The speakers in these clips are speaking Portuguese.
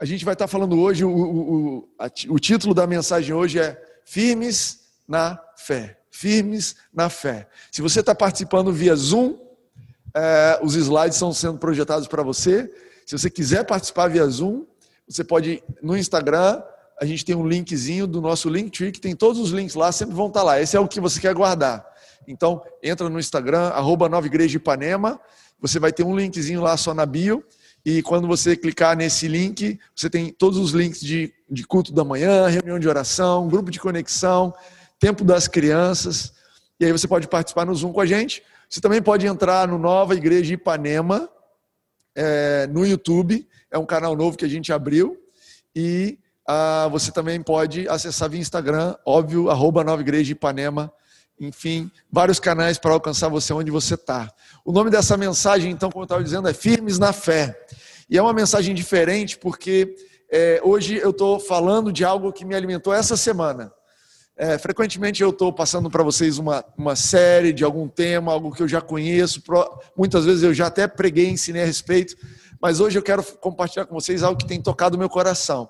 a gente vai estar falando hoje, o, o, o título da mensagem hoje é Firmes na Fé. Firmes na Fé. Se você está participando via Zoom, é, os slides estão sendo projetados para você. Se você quiser participar via Zoom, você pode no Instagram, a gente tem um linkzinho do nosso Linktree, que tem todos os links lá, sempre vão estar lá. Esse é o que você quer guardar. Então, entra no Instagram, arroba Nova Ipanema, você vai ter um linkzinho lá só na bio, e quando você clicar nesse link, você tem todos os links de, de culto da manhã, reunião de oração, grupo de conexão, tempo das crianças, e aí você pode participar no Zoom com a gente. Você também pode entrar no Nova Igreja Ipanema, é, no YouTube, é um canal novo que a gente abriu, e ah, você também pode acessar via Instagram, óbvio, arroba Nova Igreja Ipanema, enfim, vários canais para alcançar você onde você está. O nome dessa mensagem, então, como eu estava dizendo, é Firmes na Fé. E é uma mensagem diferente porque é, hoje eu estou falando de algo que me alimentou essa semana. É, frequentemente eu estou passando para vocês uma, uma série de algum tema, algo que eu já conheço, muitas vezes eu já até preguei, ensinei a respeito, mas hoje eu quero compartilhar com vocês algo que tem tocado o meu coração.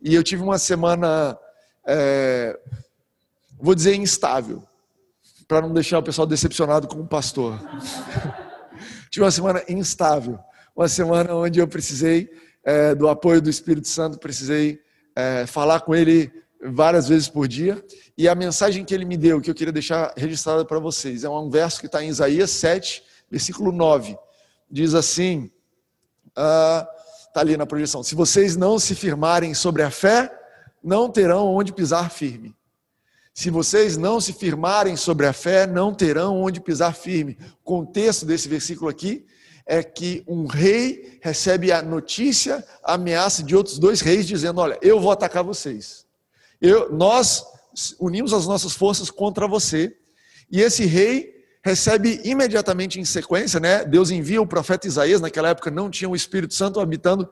E eu tive uma semana, é, vou dizer, instável para não deixar o pessoal decepcionado com o pastor. Tive uma semana instável, uma semana onde eu precisei é, do apoio do Espírito Santo, precisei é, falar com ele várias vezes por dia. E a mensagem que ele me deu, que eu queria deixar registrada para vocês, é um verso que está em Isaías 7, versículo 9. Diz assim: está uh, ali na projeção: Se vocês não se firmarem sobre a fé, não terão onde pisar firme. Se vocês não se firmarem sobre a fé, não terão onde pisar firme. O contexto desse versículo aqui é que um rei recebe a notícia, a ameaça de outros dois reis, dizendo: Olha, eu vou atacar vocês. Eu, nós unimos as nossas forças contra você. E esse rei recebe imediatamente em sequência, né? Deus envia o profeta Isaías, naquela época não tinha o Espírito Santo habitando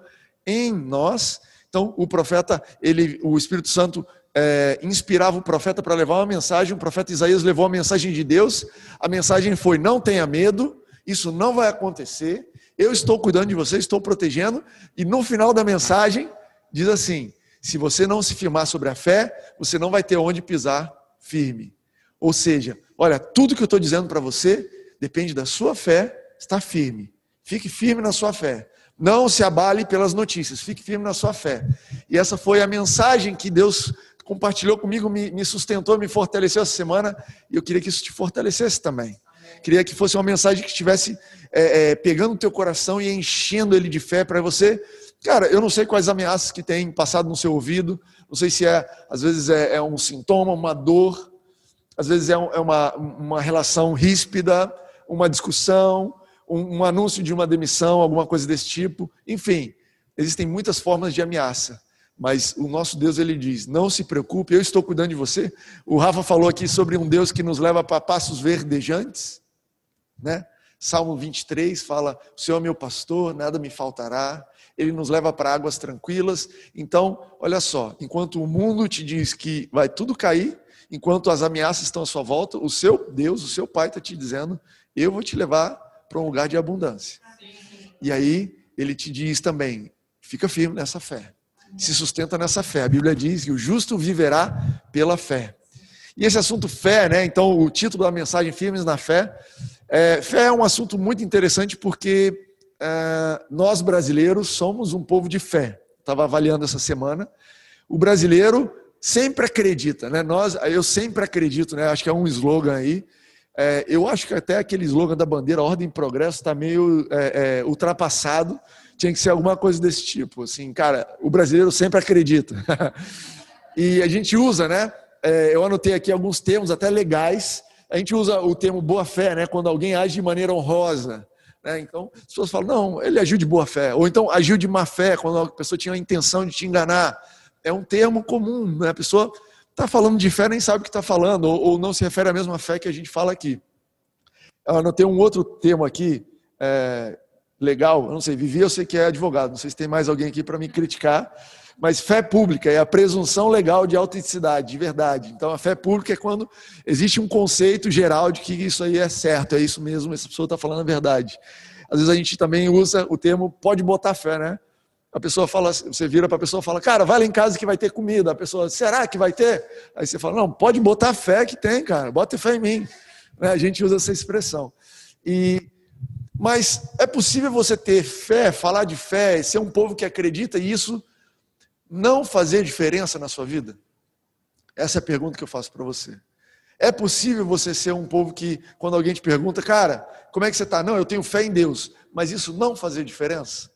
em nós. Então, o profeta, ele, o Espírito Santo é, inspirava o profeta para levar uma mensagem, o profeta Isaías levou a mensagem de Deus, a mensagem foi: não tenha medo, isso não vai acontecer, eu estou cuidando de você, estou protegendo, e no final da mensagem diz assim: se você não se firmar sobre a fé, você não vai ter onde pisar firme. Ou seja, olha, tudo que eu estou dizendo para você depende da sua fé, está firme. Fique firme na sua fé. Não se abale pelas notícias, fique firme na sua fé. E essa foi a mensagem que Deus compartilhou comigo, me, me sustentou, me fortaleceu essa semana, e eu queria que isso te fortalecesse também. Queria que fosse uma mensagem que estivesse é, é, pegando o teu coração e enchendo ele de fé para você. Cara, eu não sei quais ameaças que tem passado no seu ouvido, não sei se é, às vezes é, é um sintoma, uma dor, às vezes é, um, é uma, uma relação ríspida, uma discussão, um, um anúncio de uma demissão, alguma coisa desse tipo. Enfim, existem muitas formas de ameaça. Mas o nosso Deus, ele diz: não se preocupe, eu estou cuidando de você. O Rafa falou aqui sobre um Deus que nos leva para passos verdejantes, né? Salmo 23 fala: O Senhor é meu pastor, nada me faltará. Ele nos leva para águas tranquilas. Então, olha só: enquanto o mundo te diz que vai tudo cair, enquanto as ameaças estão à sua volta, o seu Deus, o seu Pai está te dizendo: Eu vou te levar para um lugar de abundância. E aí, ele te diz também: fica firme nessa fé se sustenta nessa fé. A Bíblia diz que o justo viverá pela fé. E esse assunto fé, né? Então, o título da mensagem, Firmes na Fé. É, fé é um assunto muito interessante porque é, nós brasileiros somos um povo de fé. Estava avaliando essa semana. O brasileiro sempre acredita, né? Nós, eu sempre acredito, né? Acho que é um slogan aí. É, eu acho que até aquele slogan da bandeira Ordem e Progresso está meio é, é, ultrapassado tinha que ser alguma coisa desse tipo. Assim, cara, o brasileiro sempre acredita. e a gente usa, né? É, eu anotei aqui alguns termos até legais. A gente usa o termo boa fé, né? Quando alguém age de maneira honrosa. Né? Então, as pessoas falam, não, ele agiu de boa fé. Ou então agiu de má fé, quando a pessoa tinha a intenção de te enganar. É um termo comum, né? A pessoa está falando de fé, nem sabe o que está falando, ou, ou, não se refere à mesma fé que a gente fala aqui. Eu anotei um outro termo aqui, é, legal, eu não sei, Vivi eu sei que é advogado, não sei se tem mais alguém aqui para me criticar, mas fé pública é a presunção legal de autenticidade, de verdade. Então a fé pública é quando existe um conceito geral de que isso aí é certo, é isso mesmo, essa pessoa está falando a verdade. Às vezes a gente também usa o termo pode botar fé, né? A pessoa fala, você vira para a pessoa e fala, cara, vai lá em casa que vai ter comida. A pessoa, será que vai ter? Aí você fala, não, pode botar fé que tem, cara, bota fé em mim. Né, a gente usa essa expressão. E, mas é possível você ter fé, falar de fé, ser um povo que acredita e isso não fazer diferença na sua vida? Essa é a pergunta que eu faço para você. É possível você ser um povo que, quando alguém te pergunta, cara, como é que você está? Não, eu tenho fé em Deus, mas isso não fazer diferença?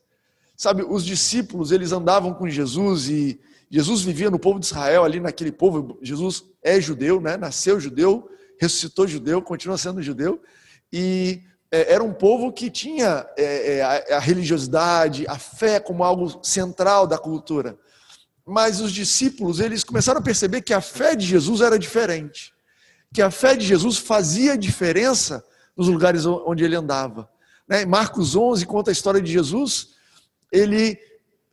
Sabe, os discípulos, eles andavam com Jesus e Jesus vivia no povo de Israel, ali naquele povo. Jesus é judeu, né? nasceu judeu, ressuscitou judeu, continua sendo judeu. E é, era um povo que tinha é, é, a, religiosidade, a fé como algo central da cultura. Mas os discípulos, eles começaram a perceber que a fé de Jesus era diferente. Que a fé de Jesus fazia diferença nos lugares onde ele andava. Né? Marcos 11 conta a história de Jesus ele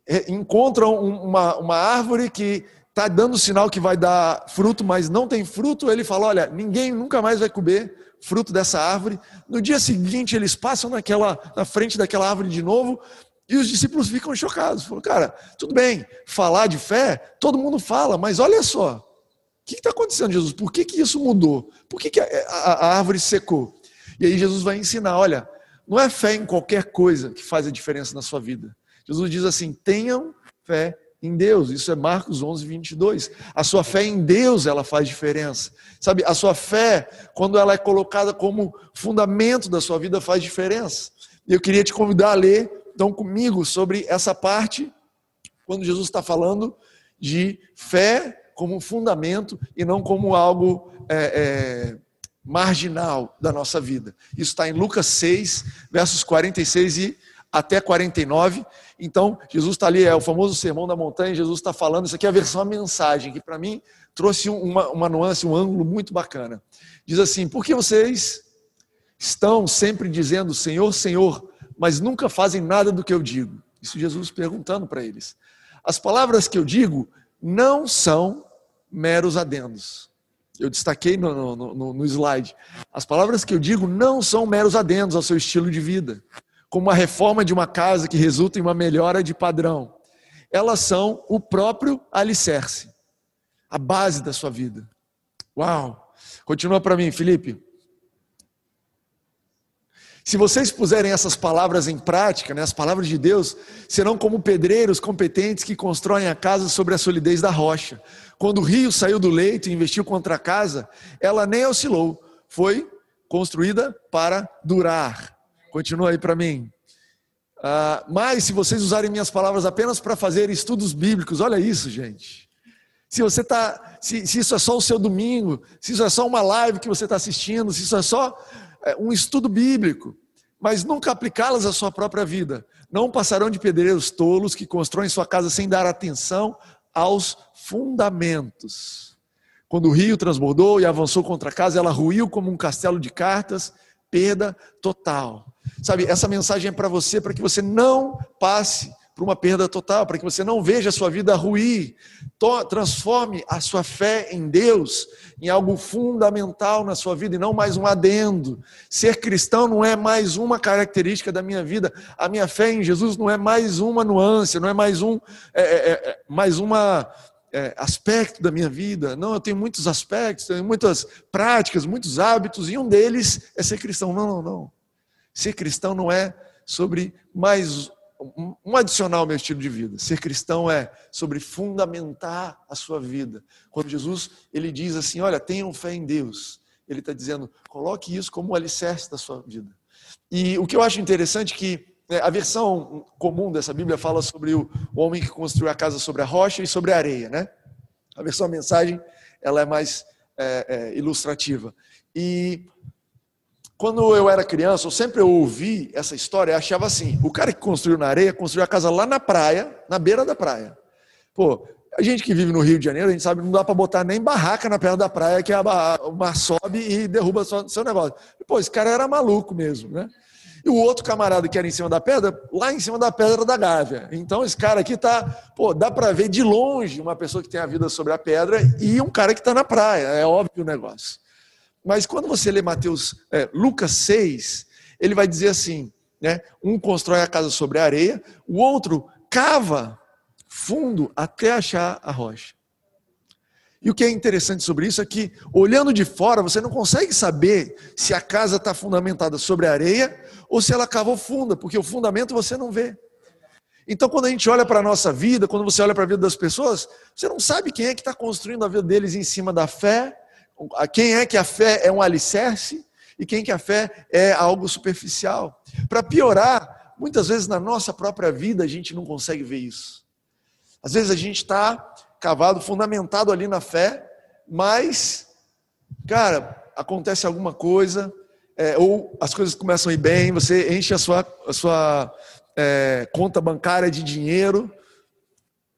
é, encontra uma, uma árvore que está dando sinal que vai dar fruto, mas não tem fruto, ele fala: Olha, ninguém nunca mais vai comer fruto dessa árvore. No dia seguinte, eles passam naquela, na frente daquela árvore de novo. E os discípulos ficam chocados. Falam, cara, tudo bem, falar de fé, todo mundo fala, mas olha só, o que está acontecendo, Jesus? Por que, que isso mudou? Por que, que a, a, a árvore secou? E aí Jesus vai ensinar: olha, não é fé em qualquer coisa que faz a diferença na sua vida. Jesus diz assim: tenham fé em Deus. Isso é Marcos 11, 22. A sua fé em Deus, ela faz diferença. Sabe, a sua fé, quando ela é colocada como fundamento da sua vida, faz diferença. E eu queria te convidar a ler, então, comigo, sobre essa parte, quando Jesus está falando de fé como fundamento e não como algo é, é, marginal da nossa vida. Isso está em Lucas 6, versos 46 e até 49. Então, Jesus está ali, é o famoso sermão da montanha, Jesus está falando, isso aqui é a versão a mensagem, que para mim trouxe uma, uma nuance, um ângulo muito bacana. Diz assim: por que vocês estão sempre dizendo Senhor, Senhor, mas nunca fazem nada do que eu digo? Isso Jesus perguntando para eles. As palavras que eu digo não são meros adendos. Eu destaquei no, no, no, no slide. As palavras que eu digo não são meros adendos ao seu estilo de vida como a reforma de uma casa que resulta em uma melhora de padrão. Elas são o próprio alicerce, a base da sua vida. Uau! Continua para mim, Felipe. Se vocês puserem essas palavras em prática, né, as palavras de Deus, serão como pedreiros competentes que constroem a casa sobre a solidez da rocha. Quando o rio saiu do leito e investiu contra a casa, ela nem oscilou, foi construída para durar. Continua aí para mim. Ah, mas se vocês usarem minhas palavras apenas para fazer estudos bíblicos, olha isso, gente. Se você tá, se, se, isso é só o seu domingo, se isso é só uma live que você está assistindo, se isso é só é, um estudo bíblico, mas nunca aplicá-las à sua própria vida, não passarão de pedreiros tolos que constroem sua casa sem dar atenção aos fundamentos. Quando o rio transbordou e avançou contra a casa, ela ruiu como um castelo de cartas, perda total. Sabe, essa mensagem é para você, para que você não passe por uma perda total, para que você não veja a sua vida ruir. Transforme a sua fé em Deus em algo fundamental na sua vida e não mais um adendo. Ser cristão não é mais uma característica da minha vida. A minha fé em Jesus não é mais uma nuance, não é mais um, é, é, é, mais uma é, aspecto da minha vida. Não, eu tenho muitos aspectos, tenho muitas práticas, muitos hábitos, e um deles é ser cristão. Não, não, não. Ser cristão não é sobre mais um adicional ao meu estilo de vida. Ser cristão é sobre fundamentar a sua vida. Quando Jesus ele diz assim, olha, tenham fé em Deus, ele está dizendo, coloque isso como o alicerce da sua vida. E o que eu acho interessante é que a versão comum dessa Bíblia fala sobre o homem que construiu a casa sobre a rocha e sobre a areia, né? A versão a mensagem ela é mais é, é, ilustrativa. E quando eu era criança, eu sempre ouvi essa história e achava assim: o cara que construiu na areia construiu a casa lá na praia, na beira da praia. Pô, a gente que vive no Rio de Janeiro, a gente sabe que não dá para botar nem barraca na perna da praia, que a, o mar sobe e derruba o seu negócio. Pô, esse cara era maluco mesmo, né? E o outro camarada que era em cima da pedra, lá em cima da pedra da Gávea. Então esse cara aqui tá, pô, dá para ver de longe uma pessoa que tem a vida sobre a pedra e um cara que está na praia. É óbvio o negócio. Mas quando você lê Mateus, é, Lucas 6, ele vai dizer assim, né? Um constrói a casa sobre a areia, o outro cava fundo até achar a rocha. E o que é interessante sobre isso é que, olhando de fora, você não consegue saber se a casa está fundamentada sobre areia ou se ela cavou funda, porque o fundamento você não vê. Então, quando a gente olha para a nossa vida, quando você olha para a vida das pessoas, você não sabe quem é que está construindo a vida deles em cima da fé, quem é que a fé é um alicerce e quem que a fé é algo superficial. Para piorar, muitas vezes na nossa própria vida a gente não consegue ver isso. Às vezes a gente está cavado, fundamentado ali na fé, mas, cara, acontece alguma coisa, é, ou as coisas começam a ir bem, você enche a sua, a sua é, conta bancária de dinheiro.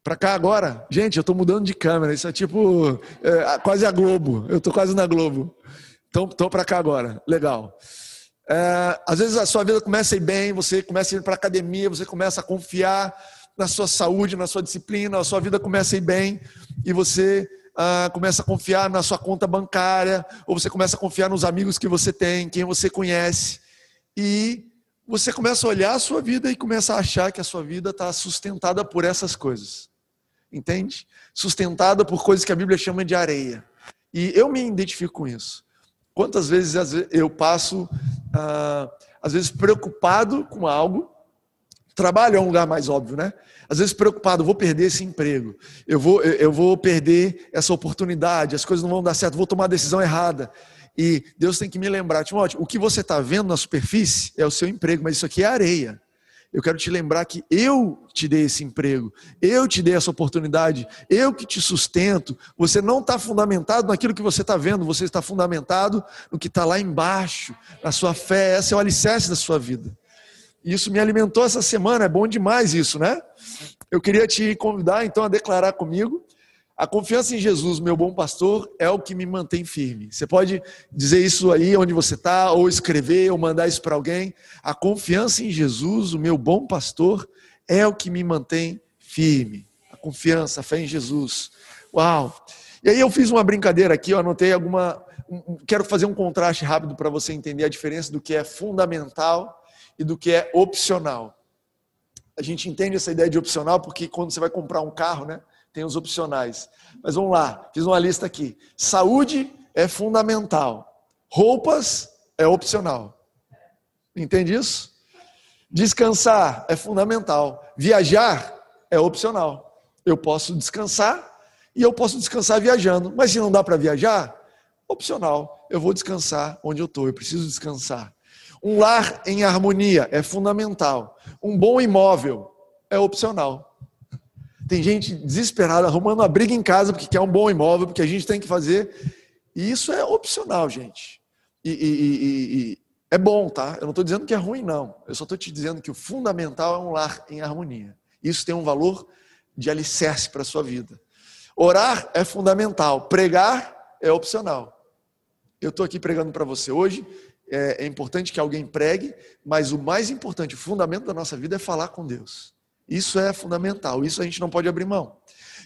Para cá agora, gente, eu estou mudando de câmera, isso é tipo é, quase a Globo, eu estou quase na Globo. Então, estou para cá agora, legal. É, às vezes a sua vida começa a ir bem, você começa a ir para academia, você começa a confiar na sua saúde, na sua disciplina, a sua vida começa a ir bem e você ah, começa a confiar na sua conta bancária, ou você começa a confiar nos amigos que você tem, quem você conhece, e você começa a olhar a sua vida e começa a achar que a sua vida está sustentada por essas coisas. Entende? Sustentada por coisas que a Bíblia chama de areia. E eu me identifico com isso. Quantas vezes eu passo, ah, às vezes, preocupado com algo, Trabalho é um lugar mais óbvio, né? Às vezes preocupado, vou perder esse emprego, eu vou, eu vou perder essa oportunidade, as coisas não vão dar certo, vou tomar a decisão errada. E Deus tem que me lembrar, Timóteo, o que você está vendo na superfície é o seu emprego, mas isso aqui é areia. Eu quero te lembrar que eu te dei esse emprego, eu te dei essa oportunidade, eu que te sustento. Você não está fundamentado naquilo que você está vendo, você está fundamentado no que está lá embaixo, na sua fé. Essa é o alicerce da sua vida. Isso me alimentou essa semana, é bom demais isso, né? Eu queria te convidar então a declarar comigo. A confiança em Jesus, meu bom pastor, é o que me mantém firme. Você pode dizer isso aí onde você está, ou escrever, ou mandar isso para alguém. A confiança em Jesus, o meu bom pastor, é o que me mantém firme. A confiança, a fé em Jesus. Uau! E aí eu fiz uma brincadeira aqui, eu anotei alguma. Quero fazer um contraste rápido para você entender a diferença do que é fundamental e do que é opcional. A gente entende essa ideia de opcional porque quando você vai comprar um carro, né, tem os opcionais. Mas vamos lá, fiz uma lista aqui. Saúde é fundamental. Roupas é opcional. Entende isso? Descansar é fundamental. Viajar é opcional. Eu posso descansar e eu posso descansar viajando. Mas se não dá para viajar, opcional. Eu vou descansar onde eu estou. Eu preciso descansar. Um lar em harmonia é fundamental. Um bom imóvel é opcional. Tem gente desesperada arrumando uma briga em casa porque quer um bom imóvel, porque a gente tem que fazer. E isso é opcional, gente. E, e, e, é bom, tá? Eu não estou dizendo que é ruim, não. Eu só estou te dizendo que o fundamental é um lar em harmonia. Isso tem um valor de alicerce para a sua vida. Orar é fundamental. Pregar é opcional. Eu estou aqui pregando para você hoje é, é importante que alguém pregue, mas o mais importante, o fundamento da nossa vida é falar com Deus. Isso é fundamental, isso a gente não pode abrir mão.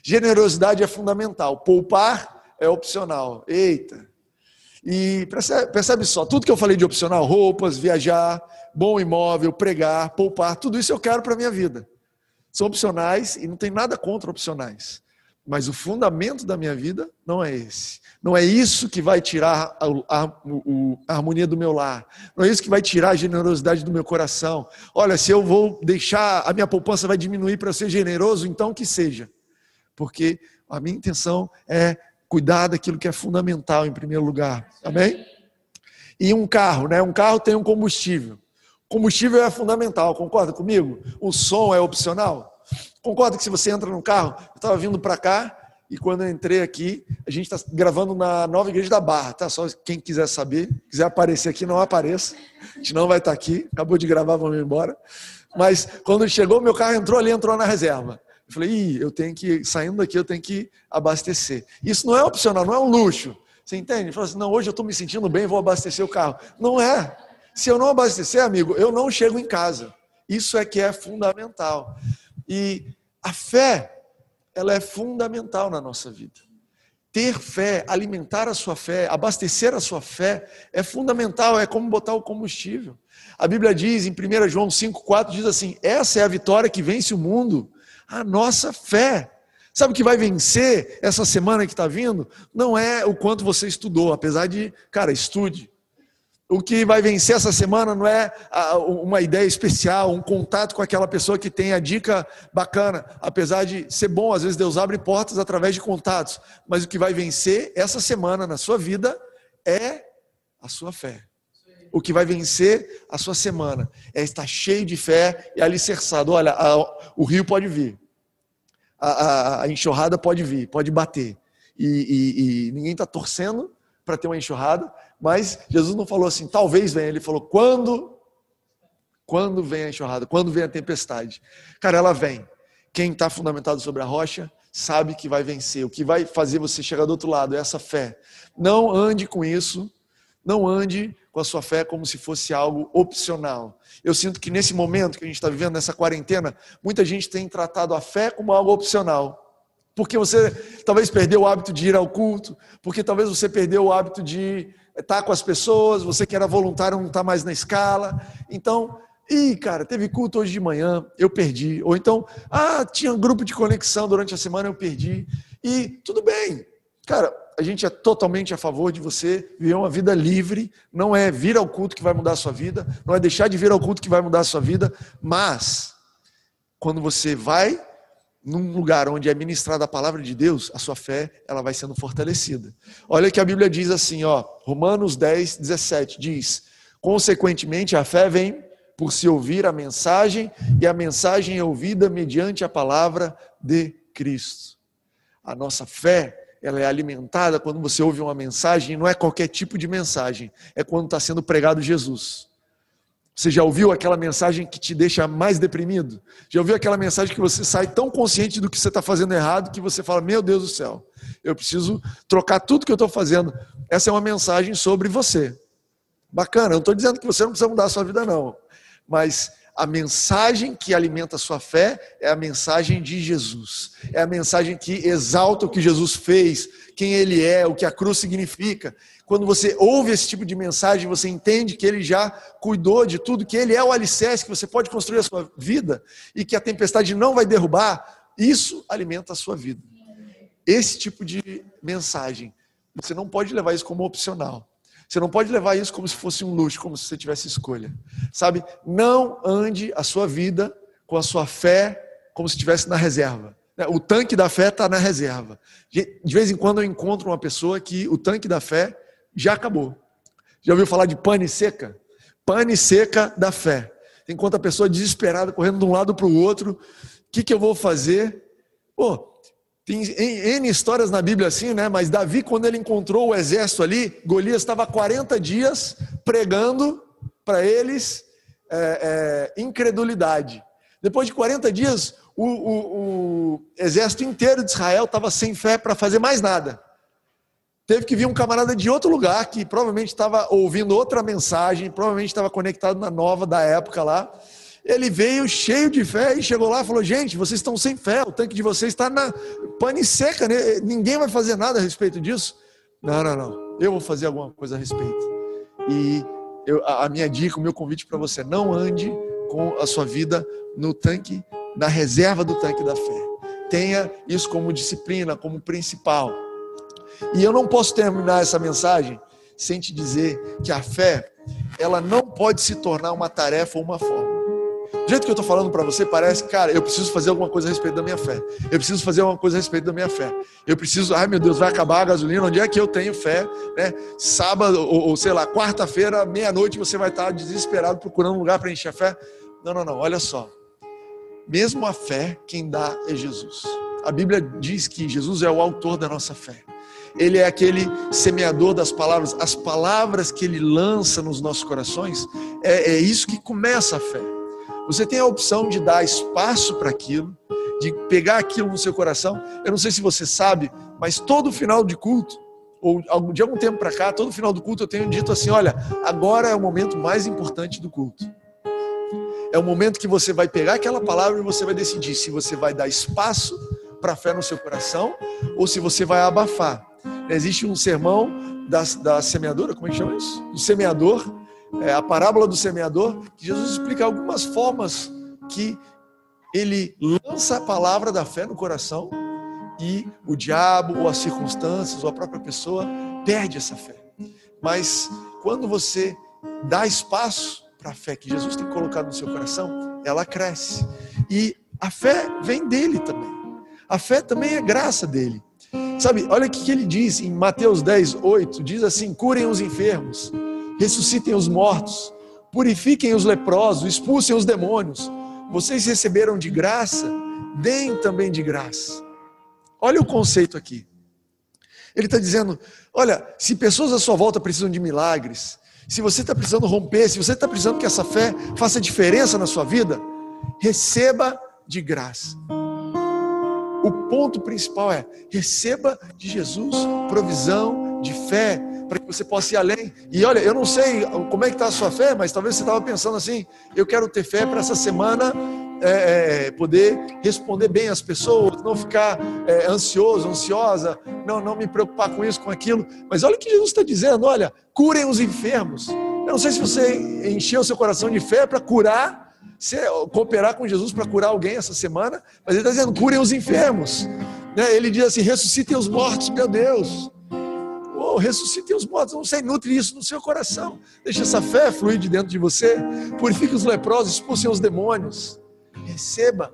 Generosidade é fundamental, poupar é opcional. Eita! E percebe, percebe só, tudo que eu falei de opcional, roupas, viajar, bom imóvel, pregar, poupar, tudo isso eu quero para minha vida. São opcionais e não tem nada contra opcionais. Mas o fundamento da minha vida não é esse. Não é isso que vai tirar a, a, a, harmonia do meu lar. Não é isso que vai tirar a generosidade do meu coração. Olha, se eu vou deixar, a minha poupança vai diminuir para ser generoso, então que seja. Porque a minha intenção é cuidar daquilo que é fundamental em primeiro lugar. Amém? E um carro, né? Um carro tem um combustível. Combustível é fundamental, concorda comigo? O som é opcional. Concorda que se você entra no carro, eu estava vindo para cá e quando eu entrei aqui, a gente está gravando na nova igreja da Barra, tá? Só quem quiser saber, quiser aparecer aqui, não apareça. A gente não vai estar tá aqui. Acabou de gravar, vamos embora. Mas quando chegou, meu carro entrou ali, entrou na reserva. Eu falei, Ih, eu tenho que, saindo daqui, eu tenho que abastecer. Isso não é opcional, não é um luxo. Você entende? Fala assim, não, hoje eu estou me sentindo bem, vou abastecer o carro. Não é. Se eu não abastecer, amigo, eu não chego em casa. Isso é que é fundamental. E a fé, ela é fundamental na nossa vida. Ter fé, alimentar a sua fé, abastecer a sua fé é fundamental, é como botar o combustível. A Bíblia diz em 1 João 5,4 diz assim: essa é a vitória que vence o mundo, A nossa fé. Sabe o que vai vencer essa semana que está vindo? Não é o quanto você estudou, apesar de, cara, estude. O que vai vencer essa semana não é uma ideia especial, um contato com aquela pessoa que tem a dica bacana, apesar de ser bom, às vezes Deus abre portas através de contatos, mas o que vai vencer essa semana na sua vida é a sua fé. O que vai vencer a sua semana é estar cheio de fé e alicerçado. Olha, a, o rio pode vir, a, a, a, enxurrada pode vir, pode bater, e, e, e ninguém está torcendo para ter uma enxurrada, mas Jesus não falou assim, talvez venha, ele falou quando quando vem a enxurrada, quando vem a tempestade. Cara, ela vem. Quem está fundamentado sobre a rocha sabe que vai vencer. O que vai fazer você chegar do outro lado é essa fé. Não ande com isso, não ande com a sua fé como se fosse algo opcional. Eu sinto que nesse momento que a gente está vivendo, nessa quarentena, muita gente tem tratado a fé como algo opcional porque você talvez perdeu o hábito de ir ao culto, porque talvez você perdeu o hábito de estar com as pessoas, você que era voluntário não está mais na escala. Então, ih, cara, teve culto hoje de manhã, eu perdi. Ou então, ah, tinha um grupo de conexão durante a semana, eu perdi. E tudo bem. Cara, a gente é totalmente a favor de você viver uma vida livre, não é vir ao culto que vai mudar a sua vida, não é deixar de vir ao culto que vai mudar a sua vida, mas quando você vai num lugar onde é ministrada a palavra de Deus, a sua fé ela vai sendo fortalecida. Olha que a Bíblia diz assim, ó, Romanos 10, 17, diz: Consequentemente, a fé vem por se ouvir a mensagem, e a mensagem é ouvida mediante a palavra de Cristo. A nossa fé ela é alimentada quando você ouve uma mensagem, e não é qualquer tipo de mensagem, é quando está sendo pregado Jesus. Você já ouviu aquela mensagem que te deixa mais deprimido? Já ouviu aquela mensagem que você sai tão consciente do que você está fazendo errado que você fala: Meu Deus do céu, eu preciso trocar tudo que eu estou fazendo. Essa é uma mensagem sobre você. Bacana, não estou dizendo que você não precisa mudar a sua vida, não. Mas a mensagem que alimenta a sua fé é a mensagem de Jesus. É a mensagem que exalta o que Jesus fez, quem ele é, o que a cruz significa. Quando você ouve esse tipo de mensagem, você entende que ele já cuidou de tudo, que ele é o alicerce, que você pode construir a sua vida e que a tempestade não vai derrubar. Isso alimenta a sua vida. Esse tipo de mensagem, você não pode levar isso como opcional. Você não pode levar isso como se fosse um luxo, como se você tivesse escolha. Sabe? Não ande a sua vida com a sua fé como se estivesse na reserva. O tanque da fé está na reserva. De vez em quando eu encontro uma pessoa que o tanque da fé já acabou. Já ouviu falar de pane seca? Pane seca da fé. Enquanto a pessoa desesperada, correndo de um lado para o outro, o que, que eu vou fazer? Pô, tem N histórias na Bíblia assim, né? Mas Davi, quando ele encontrou o exército ali, Golias estava 40 dias pregando para eles é, é, incredulidade. Depois de 40 dias, o, o, o exército inteiro de Israel estava sem fé para fazer mais nada. Teve que vir um camarada de outro lugar que provavelmente estava ouvindo outra mensagem, provavelmente estava conectado na nova da época lá ele veio cheio de fé e chegou lá e falou: Gente, vocês estão sem fé, o tanque de vocês está na pane seca, né? ninguém vai fazer nada a respeito disso. Não, não, não, eu vou fazer alguma coisa a respeito. E eu, a minha dica, o meu convite para você: não ande com a sua vida no tanque, na reserva do tanque da fé. Tenha isso como disciplina, como principal. E eu não posso terminar essa mensagem sem te dizer que a fé, ela não pode se tornar uma tarefa ou uma forma. Do jeito que eu estou falando para você, parece, cara, eu preciso fazer alguma coisa a respeito da minha fé. Eu preciso fazer alguma coisa a respeito da minha fé. Eu preciso, ai meu Deus, vai acabar a gasolina, onde é que eu tenho fé? Né? Sábado, ou, ou sei lá, quarta-feira, meia-noite, você vai estar desesperado procurando um lugar para encher a fé. Não, não, não, olha só. Mesmo a fé, quem dá é Jesus. A Bíblia diz que Jesus é o autor da nossa fé. Ele é aquele semeador das palavras. As palavras que ele lança nos nossos corações, é, é isso que começa a fé. Você tem a opção de dar espaço para aquilo, de pegar aquilo no seu coração. Eu não sei se você sabe, mas todo final de culto, ou de algum tempo para cá, todo final do culto eu tenho dito assim: olha, agora é o momento mais importante do culto. É o momento que você vai pegar aquela palavra e você vai decidir se você vai dar espaço para a fé no seu coração ou se você vai abafar. Existe um sermão da, da semeadora, como é que chama isso? Do semeador, é, a parábola do semeador, que Jesus explica algumas formas que ele lança a palavra da fé no coração e o diabo, ou as circunstâncias, ou a própria pessoa perde essa fé. Mas quando você dá espaço para a fé que Jesus tem colocado no seu coração, ela cresce. E a fé vem dele também. A fé também é graça dele. Sabe, olha o que ele diz em Mateus 10, 8: diz assim: curem os enfermos, ressuscitem os mortos, purifiquem os leprosos, expulsem os demônios. Vocês receberam de graça, deem também de graça. Olha o conceito aqui. Ele está dizendo: olha, se pessoas à sua volta precisam de milagres, se você está precisando romper, se você está precisando que essa fé faça diferença na sua vida, receba de graça. O ponto principal é: receba de Jesus provisão de fé para que você possa ir além. E olha, eu não sei como é que está a sua fé, mas talvez você estava pensando assim: eu quero ter fé para essa semana é, é, poder responder bem às pessoas, não ficar é, ansioso, ansiosa, não, não me preocupar com isso, com aquilo. Mas olha o que Jesus está dizendo: olha, curem os enfermos. Eu não sei se você encheu seu coração de fé para curar, se, cooperar com Jesus para curar alguém essa semana, mas ele está dizendo: curem os enfermos. Né? Ele diz assim: ressuscitem os mortos, meu Deus. Oh, ressuscitem os mortos, não sei, nutre isso no seu coração. Deixe essa fé fluir de dentro de você. Purifique os leprosos, expulsem os demônios. Receba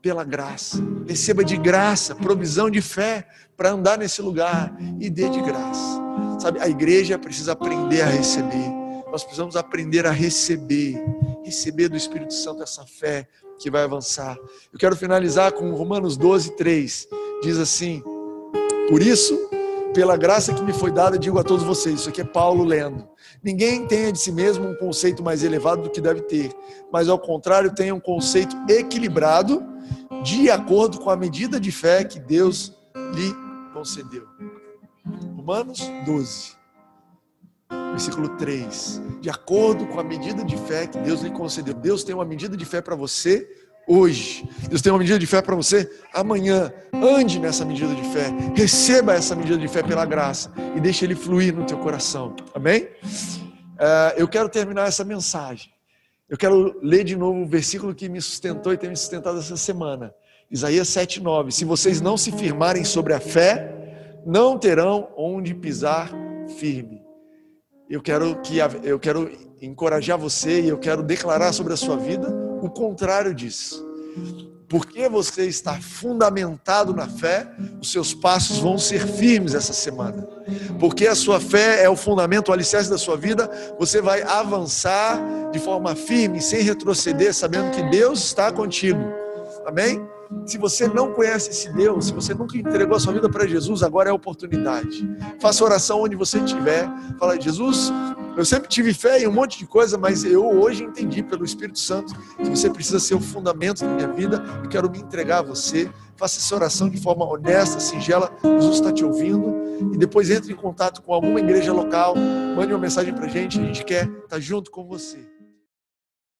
pela graça, receba de graça, provisão de fé para andar nesse lugar e dê de graça. Sabe, a igreja precisa aprender a receber. Nós precisamos aprender a receber, receber do Espírito Santo essa fé que vai avançar. Eu quero finalizar com Romanos 12, 3. Diz assim: Por isso, pela graça que me foi dada, digo a todos vocês, isso aqui é Paulo lendo. Ninguém tenha de si mesmo um conceito mais elevado do que deve ter, mas ao contrário, tenha um conceito equilibrado, de acordo com a medida de fé que Deus lhe concedeu. Romanos 12, versículo 3. De acordo com a medida de fé que Deus lhe concedeu. Deus tem uma medida de fé para você hoje. Deus tem uma medida de fé para você amanhã. Ande nessa medida de fé. Receba essa medida de fé pela graça e deixe ele fluir no teu coração. Amém? Uh, eu quero terminar essa mensagem. Eu quero ler de novo o versículo que me sustentou e tem me sustentado essa semana. Isaías 7,9. Se vocês não se firmarem sobre a fé, não terão onde pisar firme. Eu quero que eu quero encorajar você e eu quero declarar sobre a sua vida o contrário disso. Porque você está fundamentado na fé, os seus passos vão ser firmes essa semana. Porque a sua fé é o fundamento, o alicerce da sua vida, você vai avançar de forma firme, sem retroceder, sabendo que Deus está contigo. Amém? Se você não conhece esse Deus, se você nunca entregou a sua vida para Jesus, agora é a oportunidade. Faça oração onde você estiver. Fala, Jesus, eu sempre tive fé em um monte de coisa, mas eu hoje entendi pelo Espírito Santo que você precisa ser o fundamento da minha vida. Eu quero me entregar a você. Faça essa oração de forma honesta, singela. Jesus está te ouvindo. E depois entre em contato com alguma igreja local. Mande uma mensagem para a gente. A gente quer estar junto com você.